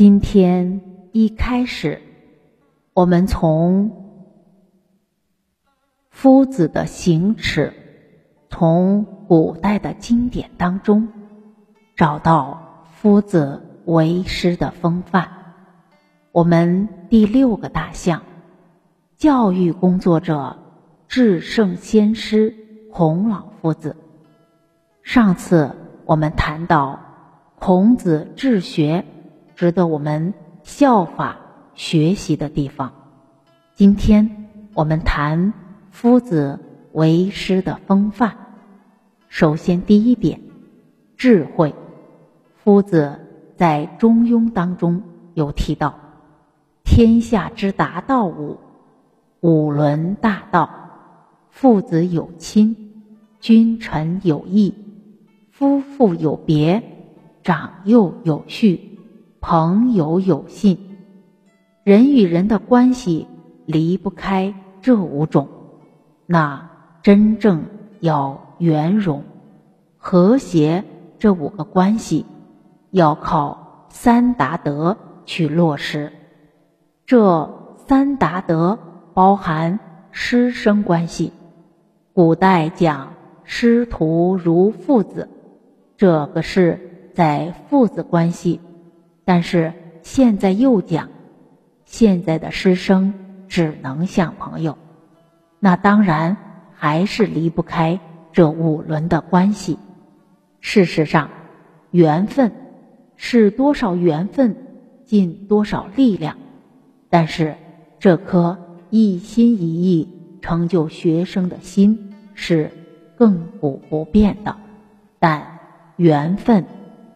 今天一开始，我们从夫子的行持，从古代的经典当中找到夫子为师的风范。我们第六个大项，教育工作者至圣先师孔老夫子。上次我们谈到孔子治学。值得我们效法学习的地方。今天我们谈夫子为师的风范。首先，第一点，智慧。夫子在《中庸》当中有提到：“天下之达道五，五伦大道。父子有亲，君臣有义，夫妇有别，长幼有序。”朋友有信，人与人的关系离不开这五种。那真正要圆融、和谐这五个关系，要靠三达德去落实。这三达德包含师生关系。古代讲师徒如父子，这个是在父子关系。但是现在又讲，现在的师生只能像朋友，那当然还是离不开这五伦的关系。事实上，缘分是多少缘分尽多少力量，但是这颗一心一意成就学生的心是亘古不变的。但缘分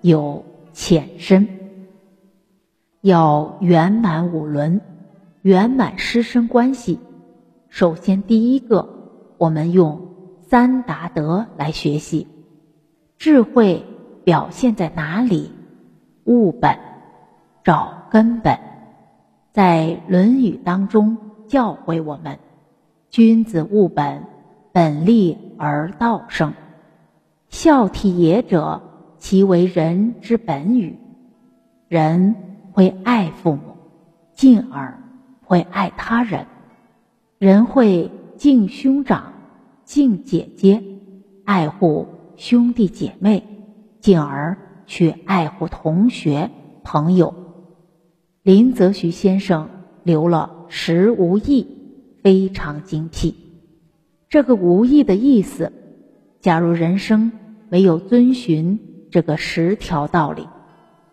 有浅深。要圆满五伦，圆满师生关系。首先，第一个，我们用三达德来学习。智慧表现在哪里？务本，找根本。在《论语》当中教诲我们：君子务本，本立而道生。孝悌也者，其为人之本与？人。会爱父母，进而会爱他人；人会敬兄长、敬姐姐，爱护兄弟姐妹，进而去爱护同学、朋友。林则徐先生留了“十无义”，非常精辟。这个“无义”的意思，假如人生没有遵循这个十条道理，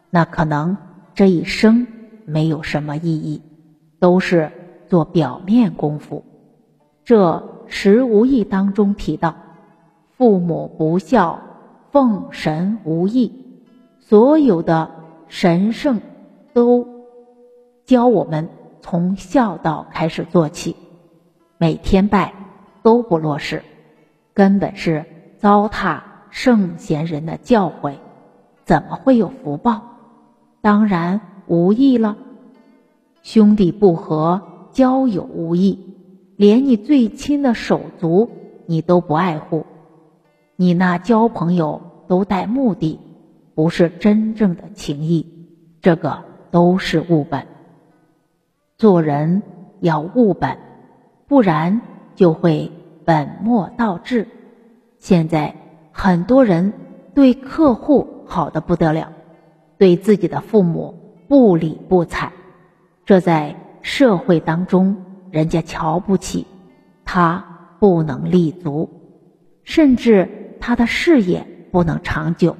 那可能。这一生没有什么意义，都是做表面功夫。这十无义当中提到，父母不孝，奉神无义。所有的神圣都教我们从孝道开始做起，每天拜都不落实，根本是糟蹋圣贤人的教诲，怎么会有福报？当然无益了，兄弟不和，交友无益，连你最亲的手足你都不爱护，你那交朋友都带目的，不是真正的情谊，这个都是误本。做人要务本，不然就会本末倒置。现在很多人对客户好的不得了。对自己的父母不理不睬，这在社会当中人家瞧不起他，不能立足，甚至他的事业不能长久。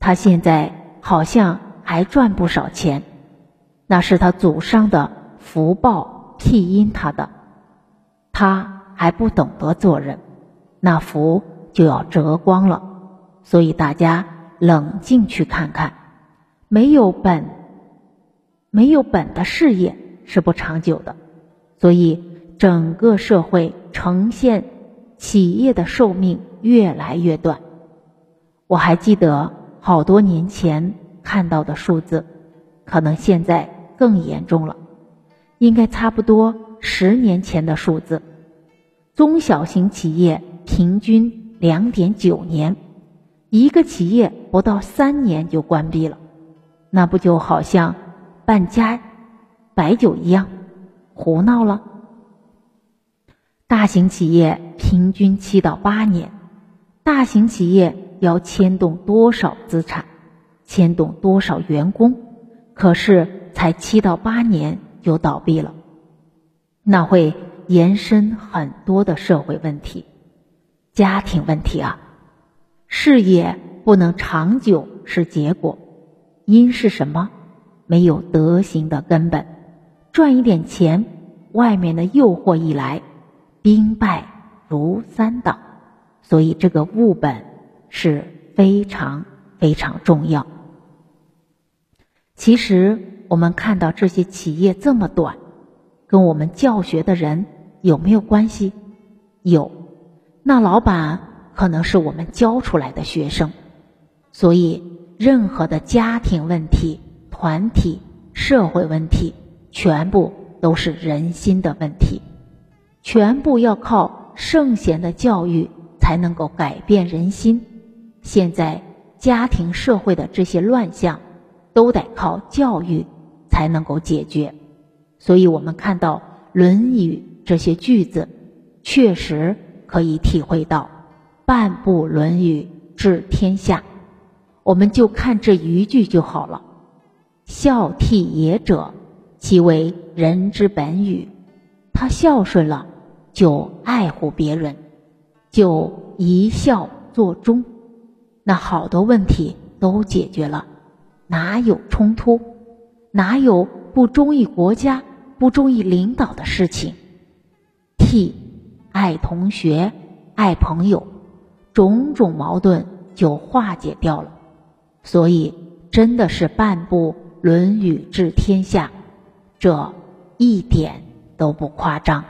他现在好像还赚不少钱，那是他祖上的福报庇荫他的，他还不懂得做人，那福就要折光了。所以大家冷静去看看。没有本，没有本的事业是不长久的，所以整个社会呈现企业的寿命越来越短。我还记得好多年前看到的数字，可能现在更严重了，应该差不多十年前的数字。中小型企业平均两点九年，一个企业不到三年就关闭了。那不就好像办家白酒一样，胡闹了。大型企业平均七到八年，大型企业要牵动多少资产，牵动多少员工？可是才七到八年就倒闭了，那会延伸很多的社会问题、家庭问题啊。事业不能长久是结果，因是什么？没有德行的根本。赚一点钱，外面的诱惑一来，兵败如山倒。所以这个物本是非常非常重要。其实我们看到这些企业这么短，跟我们教学的人有没有关系？有，那老板可能是我们教出来的学生。所以，任何的家庭问题、团体、社会问题，全部都是人心的问题，全部要靠圣贤的教育才能够改变人心。现在家庭社会的这些乱象。都得靠教育才能够解决，所以我们看到《论语》这些句子，确实可以体会到“半部论语治天下”。我们就看这一句就好了：“孝悌也者，其为人之本与。”他孝顺了，就爱护别人，就一孝作忠，那好多问题都解决了。哪有冲突？哪有不中意国家、不中意领导的事情？替爱同学、爱朋友，种种矛盾就化解掉了。所以，真的是半部《论语》治天下，这一点都不夸张。